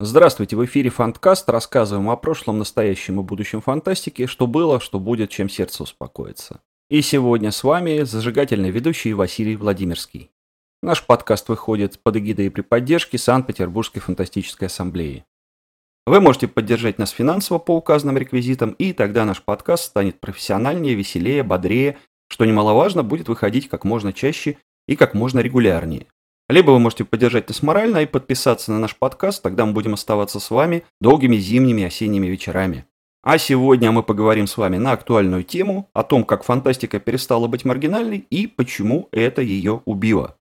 Здравствуйте, в эфире Фанткаст. Рассказываем о прошлом, настоящем и будущем фантастики, что было, что будет, чем сердце успокоится. И сегодня с вами зажигательный ведущий Василий Владимирский. Наш подкаст выходит под эгидой и при поддержке Санкт-Петербургской фантастической ассамблеи. Вы можете поддержать нас финансово по указанным реквизитам, и тогда наш подкаст станет профессиональнее, веселее, бодрее, что немаловажно, будет выходить как можно чаще и как можно регулярнее. Либо вы можете поддержать нас морально и подписаться на наш подкаст, тогда мы будем оставаться с вами долгими зимними осенними вечерами. А сегодня мы поговорим с вами на актуальную тему о том, как фантастика перестала быть маргинальной и почему это ее убило.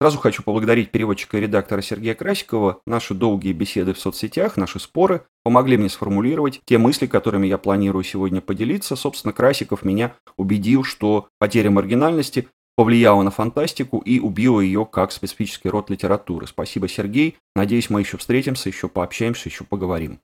Сразу хочу поблагодарить переводчика и редактора Сергея Красикова. Наши долгие беседы в соцсетях, наши споры помогли мне сформулировать те мысли, которыми я планирую сегодня поделиться. Собственно, Красиков меня убедил, что потеря маргинальности повлияла на фантастику и убила ее как специфический род литературы. Спасибо, Сергей. Надеюсь, мы еще встретимся, еще пообщаемся, еще поговорим.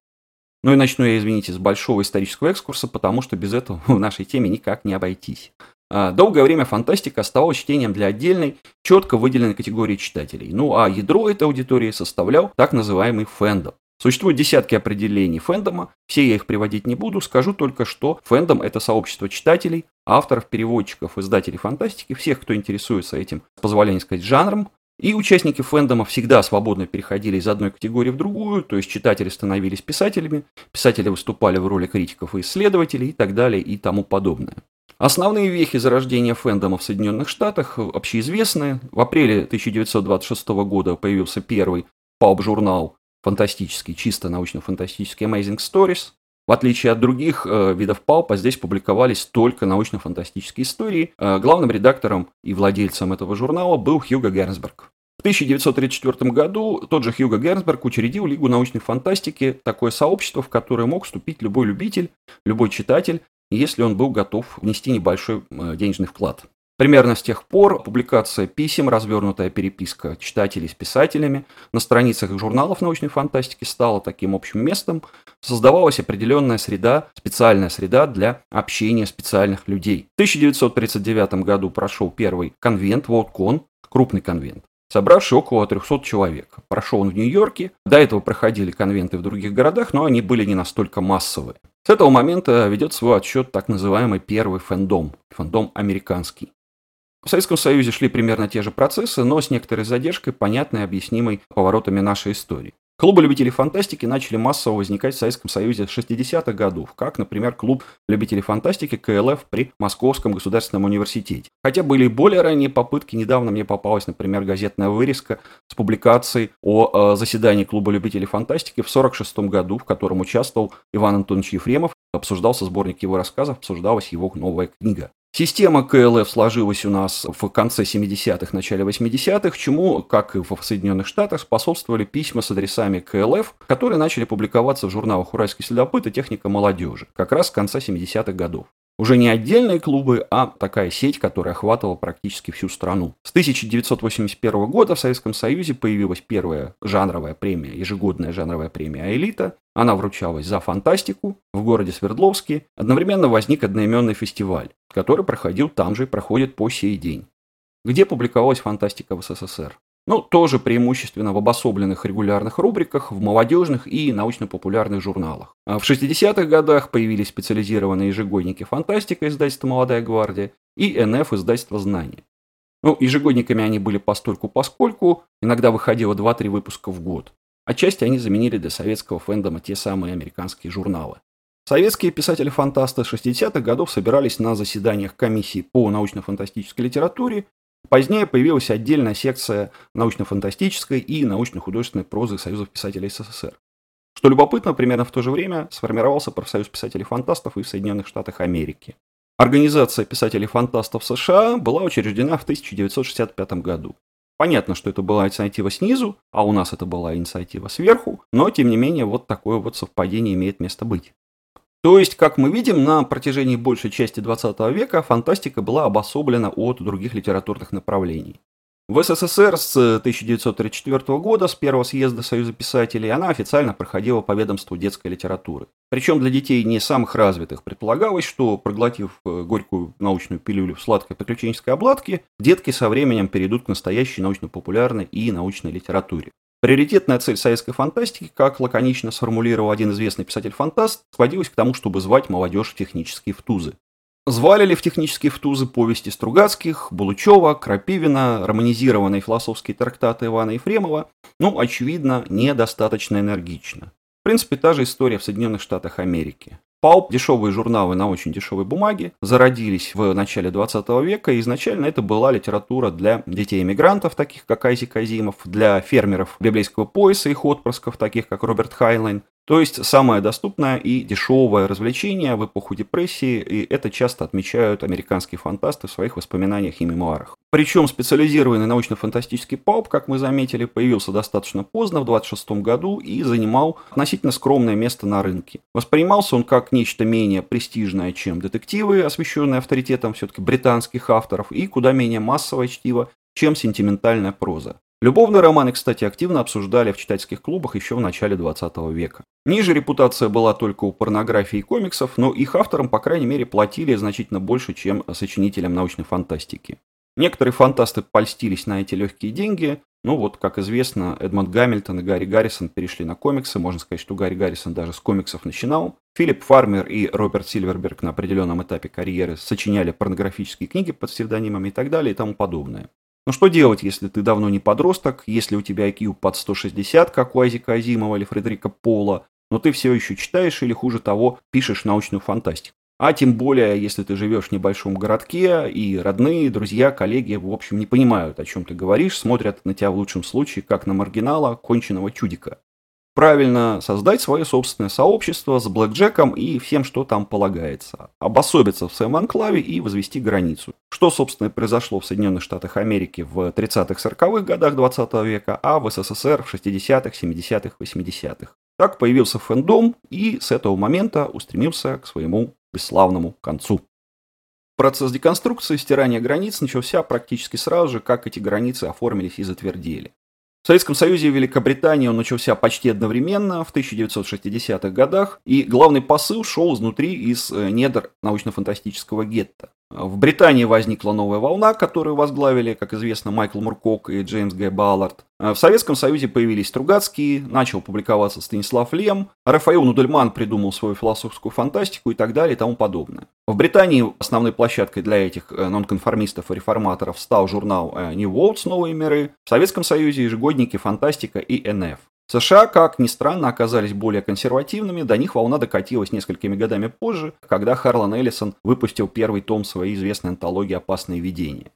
Ну и начну я, извините, с большого исторического экскурса, потому что без этого в нашей теме никак не обойтись. А, долгое время фантастика оставалась чтением для отдельной, четко выделенной категории читателей. Ну а ядро этой аудитории составлял так называемый фэндом. Существуют десятки определений фэндома, все я их приводить не буду, скажу только, что фэндом – это сообщество читателей, авторов, переводчиков, издателей фантастики, всех, кто интересуется этим, с позволения сказать, жанром, и участники фэндома всегда свободно переходили из одной категории в другую, то есть читатели становились писателями, писатели выступали в роли критиков и исследователей и так далее и тому подобное. Основные вехи зарождения фэндома в Соединенных Штатах общеизвестны. В апреле 1926 года появился первый палп-журнал фантастический, чисто научно-фантастический Amazing Stories. В отличие от других э, видов палпа, здесь публиковались только научно-фантастические истории. Э, главным редактором и владельцем этого журнала был Хьюго Гернсберг. В 1934 году тот же Хьюго Гернсберг учредил Лигу научной фантастики, такое сообщество, в которое мог вступить любой любитель, любой читатель, если он был готов внести небольшой э, денежный вклад. Примерно с тех пор публикация писем, развернутая переписка читателей с писателями на страницах журналов научной фантастики стала таким общим местом. Создавалась определенная среда, специальная среда для общения специальных людей. В 1939 году прошел первый конвент, WorldCon, крупный конвент собравший около 300 человек. Прошел он в Нью-Йорке. До этого проходили конвенты в других городах, но они были не настолько массовые. С этого момента ведет свой отсчет так называемый первый фэндом, фэндом американский. В Советском Союзе шли примерно те же процессы, но с некоторой задержкой, понятной и объяснимой поворотами нашей истории. Клубы любителей фантастики начали массово возникать в Советском Союзе с 60-х годов, как, например, клуб любителей фантастики КЛФ при Московском государственном университете. Хотя были и более ранние попытки, недавно мне попалась, например, газетная вырезка с публикацией о э, заседании клуба любителей фантастики в 1946 году, в котором участвовал Иван Антонович Ефремов, обсуждался сборник его рассказов, обсуждалась его новая книга. Система КЛФ сложилась у нас в конце 70-х, начале 80-х, чему, как и в Соединенных Штатах, способствовали письма с адресами КЛФ, которые начали публиковаться в журналах «Уральский следопыт» и «Техника молодежи», как раз с конца 70-х годов. Уже не отдельные клубы, а такая сеть, которая охватывала практически всю страну. С 1981 года в Советском Союзе появилась первая жанровая премия, ежегодная жанровая премия «Элита». Она вручалась за фантастику в городе Свердловске. Одновременно возник одноименный фестиваль, который проходил там же и проходит по сей день. Где публиковалась фантастика в СССР? Ну, тоже преимущественно в обособленных регулярных рубриках, в молодежных и научно-популярных журналах. А в 60-х годах появились специализированные ежегодники «Фантастика» издательства «Молодая гвардия» и «НФ» издательства «Знания». Ну, ежегодниками они были постольку поскольку, иногда выходило 2-3 выпуска в год. Отчасти они заменили для советского фэндома те самые американские журналы. Советские писатели-фантасты 60-х годов собирались на заседаниях комиссии по научно-фантастической литературе Позднее появилась отдельная секция научно-фантастической и научно-художественной прозы Союзов писателей СССР. Что любопытно, примерно в то же время сформировался профсоюз писателей-фантастов и в Соединенных Штатах Америки. Организация писателей-фантастов США была учреждена в 1965 году. Понятно, что это была инициатива снизу, а у нас это была инициатива сверху, но тем не менее вот такое вот совпадение имеет место быть. То есть, как мы видим, на протяжении большей части 20 века фантастика была обособлена от других литературных направлений. В СССР с 1934 года, с первого съезда Союза писателей, она официально проходила по ведомству детской литературы. Причем для детей не самых развитых предполагалось, что, проглотив э, горькую научную пилюлю в сладкой приключенческой обладке, детки со временем перейдут к настоящей научно-популярной и научной литературе. Приоритетная цель советской фантастики, как лаконично сформулировал один известный писатель-фантаст, сводилась к тому, чтобы звать молодежь в технические втузы. Звали ли в технические втузы повести Стругацких, Булычева, Крапивина, романизированные философские трактаты Ивана Ефремова? Ну, очевидно, недостаточно энергично. В принципе, та же история в Соединенных Штатах Америки. Пауп, дешевые журналы на очень дешевой бумаге, зародились в начале 20 века, и изначально это была литература для детей-эмигрантов, таких как Айзек Азимов, для фермеров библейского пояса, их отпрысков, таких как Роберт Хайнлайн, то есть самое доступное и дешевое развлечение в эпоху депрессии, и это часто отмечают американские фантасты в своих воспоминаниях и мемуарах. Причем специализированный научно-фантастический пауп, как мы заметили, появился достаточно поздно, в 26 году, и занимал относительно скромное место на рынке. Воспринимался он как нечто менее престижное, чем детективы, освещенные авторитетом все-таки британских авторов, и куда менее массовое чтиво, чем сентиментальная проза. Любовные романы, кстати, активно обсуждали в читательских клубах еще в начале 20 века. Ниже репутация была только у порнографии и комиксов, но их авторам, по крайней мере, платили значительно больше, чем сочинителям научной фантастики. Некоторые фантасты польстились на эти легкие деньги, ну вот, как известно, Эдмонд Гамильтон и Гарри Гаррисон перешли на комиксы. Можно сказать, что Гарри Гаррисон даже с комиксов начинал. Филипп Фармер и Роберт Сильверберг на определенном этапе карьеры сочиняли порнографические книги под псевдонимами и так далее и тому подобное. Но что делать, если ты давно не подросток, если у тебя IQ под 160, как у Айзека Азимова или Фредерика Пола, но ты все еще читаешь или, хуже того, пишешь научную фантастику. А тем более, если ты живешь в небольшом городке, и родные, друзья, коллеги, в общем, не понимают, о чем ты говоришь, смотрят на тебя в лучшем случае, как на маргинала, конченного чудика правильно создать свое собственное сообщество с блэкджеком и всем, что там полагается. Обособиться в своем анклаве и возвести границу. Что, собственно, произошло в Соединенных Штатах Америки в 30-40-х годах 20 века, а в СССР в 60-х, 70-х, 80-х. Так появился фэндом и с этого момента устремился к своему бесславному концу. Процесс деконструкции, стирания границ начался практически сразу же, как эти границы оформились и затвердели. В Советском Союзе и Великобритании он начался почти одновременно, в 1960-х годах, и главный посыл шел изнутри из э, недр научно-фантастического гетто. В Британии возникла новая волна, которую возглавили, как известно, Майкл Муркок и Джеймс Г. Баллард. В Советском Союзе появились Стругацкие, начал публиковаться Станислав Лем, Рафаил Нудельман придумал свою философскую фантастику и так далее и тому подобное. В Британии основной площадкой для этих э, нонконформистов и реформаторов стал журнал э, New Worlds «Новые миры», в Советском Союзе ежегодники «Фантастика» и «НФ». США, как ни странно, оказались более консервативными, до них волна докатилась несколькими годами позже, когда Харлан Эллисон выпустил первый том своей известной антологии «Опасные видения».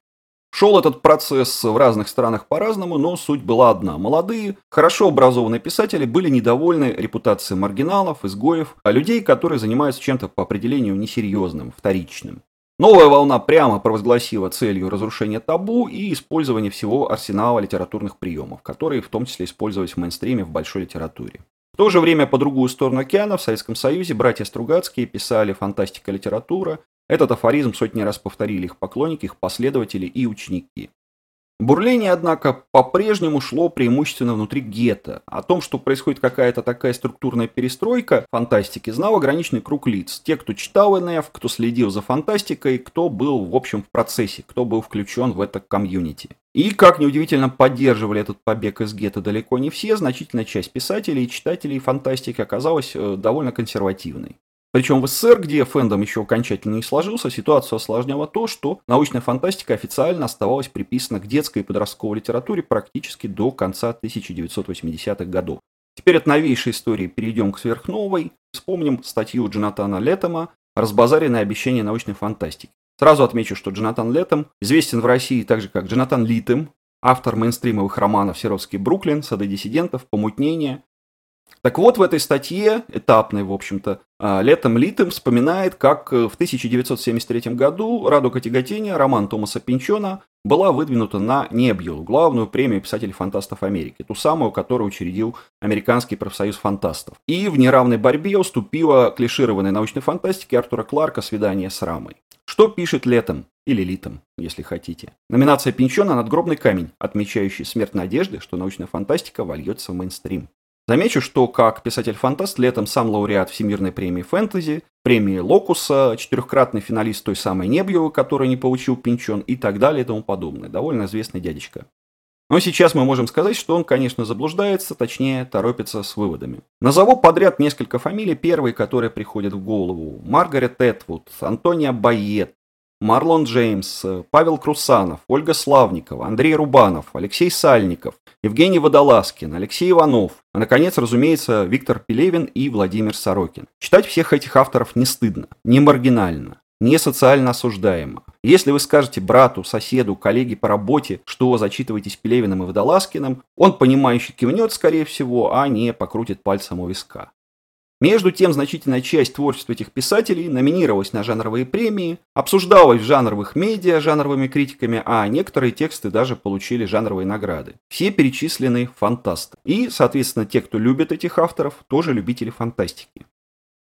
Шел этот процесс в разных странах по-разному, но суть была одна. Молодые, хорошо образованные писатели были недовольны репутацией маргиналов, изгоев, а людей, которые занимаются чем-то по определению несерьезным, вторичным. Новая волна прямо провозгласила целью разрушения табу и использование всего арсенала литературных приемов, которые в том числе использовались в мейнстриме в большой литературе. В то же время по другую сторону океана в Советском Союзе братья Стругацкие писали фантастика литература. Этот афоризм сотни раз повторили их поклонники, их последователи и ученики. Бурление, однако, по-прежнему шло преимущественно внутри гетто. О том, что происходит какая-то такая структурная перестройка фантастики, знал ограниченный круг лиц. Те, кто читал НФ, кто следил за фантастикой, кто был, в общем, в процессе, кто был включен в это комьюнити. И, как неудивительно, поддерживали этот побег из гетто далеко не все, значительная часть писателей и читателей фантастики оказалась э, довольно консервативной. Причем в СССР, где фэндом еще окончательно не сложился, ситуацию осложняло то, что научная фантастика официально оставалась приписана к детской и подростковой литературе практически до конца 1980-х годов. Теперь от новейшей истории перейдем к сверхновой. Вспомним статью Джонатана Леттема «Разбазаренное обещание научной фантастики». Сразу отмечу, что Джонатан Леттем известен в России так же, как Джонатан Литем, автор мейнстримовых романов «Серовский Бруклин», «Сады диссидентов», «Помутнение», так вот, в этой статье, этапной, в общем-то, а, Летом Литым вспоминает, как э, в 1973 году «Радуга тяготения» роман Томаса Пинчона была выдвинута на Небьюл, главную премию писателей-фантастов Америки, ту самую, которую учредил Американский профсоюз фантастов. И в неравной борьбе уступила клишированной научной фантастике Артура Кларка «Свидание с рамой». Что пишет Летом, или Литом, если хотите. Номинация Пинчона «Надгробный камень», отмечающий смерть надежды, что научная фантастика вольется в мейнстрим. Замечу, что как писатель-фантаст летом сам лауреат Всемирной премии фэнтези, премии Локуса, четырехкратный финалист той самой Небьевой, который не получил Пинчон и так далее и тому подобное. Довольно известный дядечка. Но сейчас мы можем сказать, что он, конечно, заблуждается, точнее, торопится с выводами. Назову подряд несколько фамилий, первые, которые приходят в голову. Маргарет Этвуд, Антония Байет, Марлон Джеймс, Павел Крусанов, Ольга Славникова, Андрей Рубанов, Алексей Сальников, Евгений Водолазкин, Алексей Иванов, а, наконец, разумеется, Виктор Пелевин и Владимир Сорокин. Читать всех этих авторов не стыдно, не маргинально не социально осуждаемо. Если вы скажете брату, соседу, коллеге по работе, что зачитываетесь Пелевиным и Водолазкиным, он понимающе кивнет, скорее всего, а не покрутит пальцем у виска. Между тем, значительная часть творчества этих писателей номинировалась на жанровые премии, обсуждалась в жанровых медиа жанровыми критиками, а некоторые тексты даже получили жанровые награды. Все перечислены фантасты. И, соответственно, те, кто любит этих авторов, тоже любители фантастики.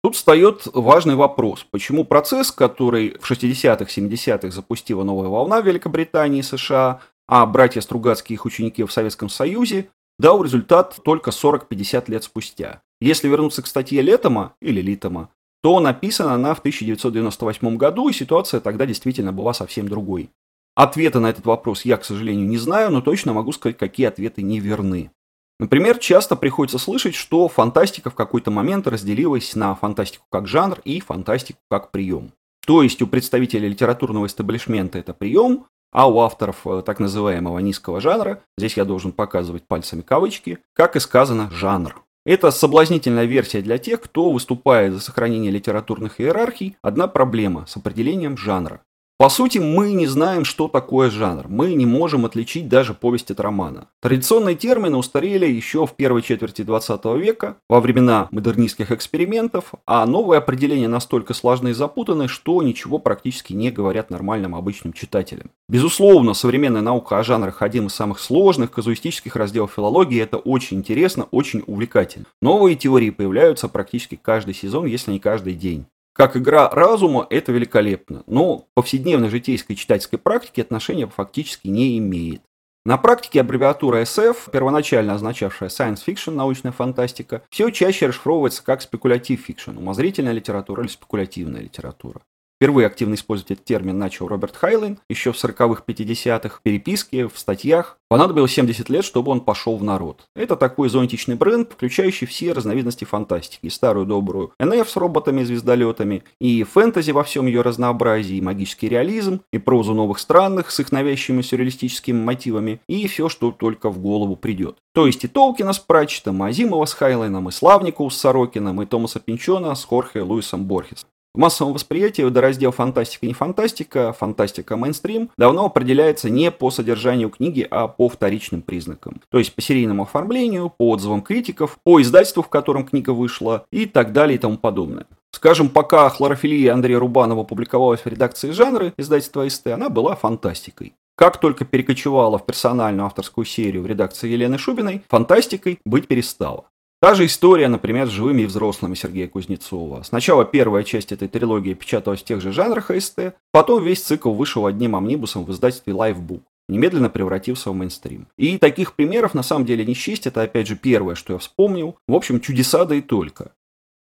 Тут встает важный вопрос, почему процесс, который в 60-х, 70-х запустила новая волна в Великобритании и США, а братья Стругацкие их ученики в Советском Союзе, дал результат только 40-50 лет спустя. Если вернуться к статье Летома или Литома, то написана она в 1998 году, и ситуация тогда действительно была совсем другой. Ответа на этот вопрос я, к сожалению, не знаю, но точно могу сказать, какие ответы не верны. Например, часто приходится слышать, что фантастика в какой-то момент разделилась на фантастику как жанр и фантастику как прием. То есть у представителей литературного эстаблишмента это прием, а у авторов э, так называемого низкого жанра, здесь я должен показывать пальцами кавычки, как и сказано, жанр. Это соблазнительная версия для тех, кто выступает за сохранение литературных иерархий. Одна проблема с определением жанра. По сути, мы не знаем, что такое жанр. Мы не можем отличить даже повесть от романа. Традиционные термины устарели еще в первой четверти 20 века, во времена модернистских экспериментов, а новые определения настолько сложны и запутаны, что ничего практически не говорят нормальным обычным читателям. Безусловно, современная наука о жанрах один из самых сложных казуистических разделов филологии. Это очень интересно, очень увлекательно. Новые теории появляются практически каждый сезон, если не каждый день. Как игра разума это великолепно, но повседневной житейской читательской практике отношения фактически не имеет. На практике аббревиатура SF, первоначально означавшая science fiction, научная фантастика, все чаще расшифровывается как спекулятив fiction, умозрительная литература или спекулятивная литература. Впервые активно использовать этот термин начал Роберт Хайлин еще в 40-х, 50-х, переписке, в статьях. Понадобилось 70 лет, чтобы он пошел в народ. Это такой зонтичный бренд, включающий все разновидности фантастики. Старую добрую НФ с роботами и звездолетами, и фэнтези во всем ее разнообразии, и магический реализм, и прозу новых странных с их навязчивыми сюрреалистическими мотивами, и все, что только в голову придет. То есть и Толкина с Пратчетом, и Азимова с Хайлайном, и Славникова с Сорокином, и Томаса Пинчона с Хорхе Луисом Борхес. В массовом восприятии водораздел фантастика не фантастика, фантастика мейнстрим давно определяется не по содержанию книги, а по вторичным признакам. То есть по серийному оформлению, по отзывам критиков, по издательству, в котором книга вышла и так далее и тому подобное. Скажем, пока хлорофилия Андрея Рубанова публиковалась в редакции жанры издательства СТ, она была фантастикой. Как только перекочевала в персональную авторскую серию в редакции Елены Шубиной, фантастикой быть перестала. Та же история, например, с живыми и взрослыми Сергея Кузнецова. Сначала первая часть этой трилогии печаталась в тех же жанрах АСТ, потом весь цикл вышел одним амнибусом в издательстве Lifebook немедленно превратился в мейнстрим. И таких примеров на самом деле не счесть, это опять же первое, что я вспомнил. В общем, чудеса да и только.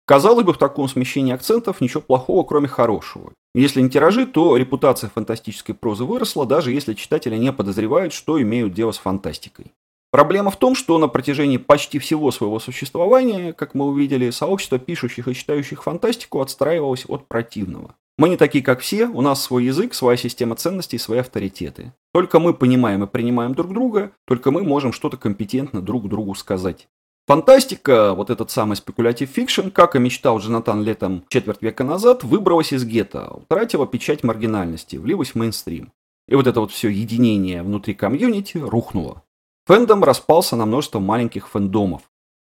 Казалось бы, в таком смещении акцентов ничего плохого, кроме хорошего. Если не тиражи, то репутация фантастической прозы выросла, даже если читатели не подозревают, что имеют дело с фантастикой. Проблема в том, что на протяжении почти всего своего существования, как мы увидели, сообщество пишущих и читающих фантастику отстраивалось от противного. Мы не такие, как все, у нас свой язык, своя система ценностей, свои авторитеты. Только мы понимаем и принимаем друг друга, только мы можем что-то компетентно друг другу сказать. Фантастика, вот этот самый speculative fiction, как и мечтал Джонатан Летом четверть века назад, выбралась из гетто, утратила печать маргинальности, влилась в мейнстрим. И вот это вот все единение внутри комьюнити рухнуло. Фэндом распался на множество маленьких фэндомов.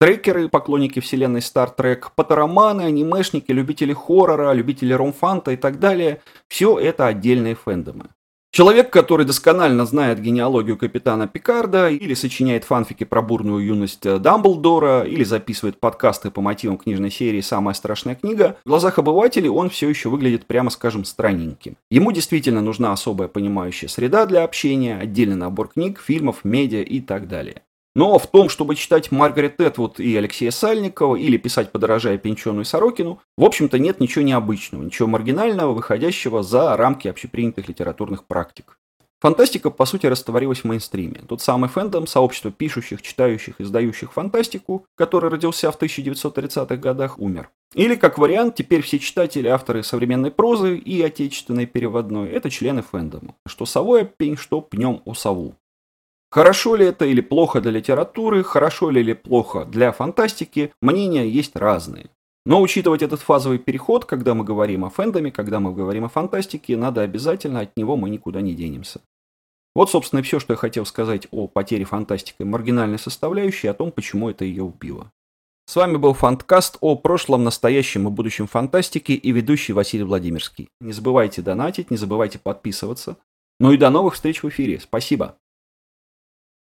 Трекеры, поклонники вселенной Star Trek, патероманы, анимешники, любители хоррора, любители ромфанта и так далее – все это отдельные фэндомы. Человек, который досконально знает генеалогию капитана Пикарда, или сочиняет фанфики про бурную юность Дамблдора, или записывает подкасты по мотивам книжной серии «Самая страшная книга», в глазах обывателей он все еще выглядит, прямо скажем, странненьким. Ему действительно нужна особая понимающая среда для общения, отдельный набор книг, фильмов, медиа и так далее. Но в том, чтобы читать Маргарет Этвуд и Алексея Сальникова или писать подорожая Пинчону и Сорокину, в общем-то нет ничего необычного, ничего маргинального, выходящего за рамки общепринятых литературных практик. Фантастика, по сути, растворилась в мейнстриме. Тот самый фэндом, сообщество пишущих, читающих, издающих фантастику, который родился в 1930-х годах, умер. Или, как вариант, теперь все читатели, авторы современной прозы и отечественной переводной – это члены фэндома. Что совой пень, что пнем у сову. Хорошо ли это или плохо для литературы, хорошо ли или плохо для фантастики, мнения есть разные. Но учитывать этот фазовый переход, когда мы говорим о фэндоме, когда мы говорим о фантастике, надо обязательно, от него мы никуда не денемся. Вот, собственно, и все, что я хотел сказать о потере фантастикой маргинальной составляющей, о том, почему это ее убило. С вами был Фанткаст о прошлом, настоящем и будущем фантастики и ведущий Василий Владимирский. Не забывайте донатить, не забывайте подписываться. Ну и до новых встреч в эфире. Спасибо.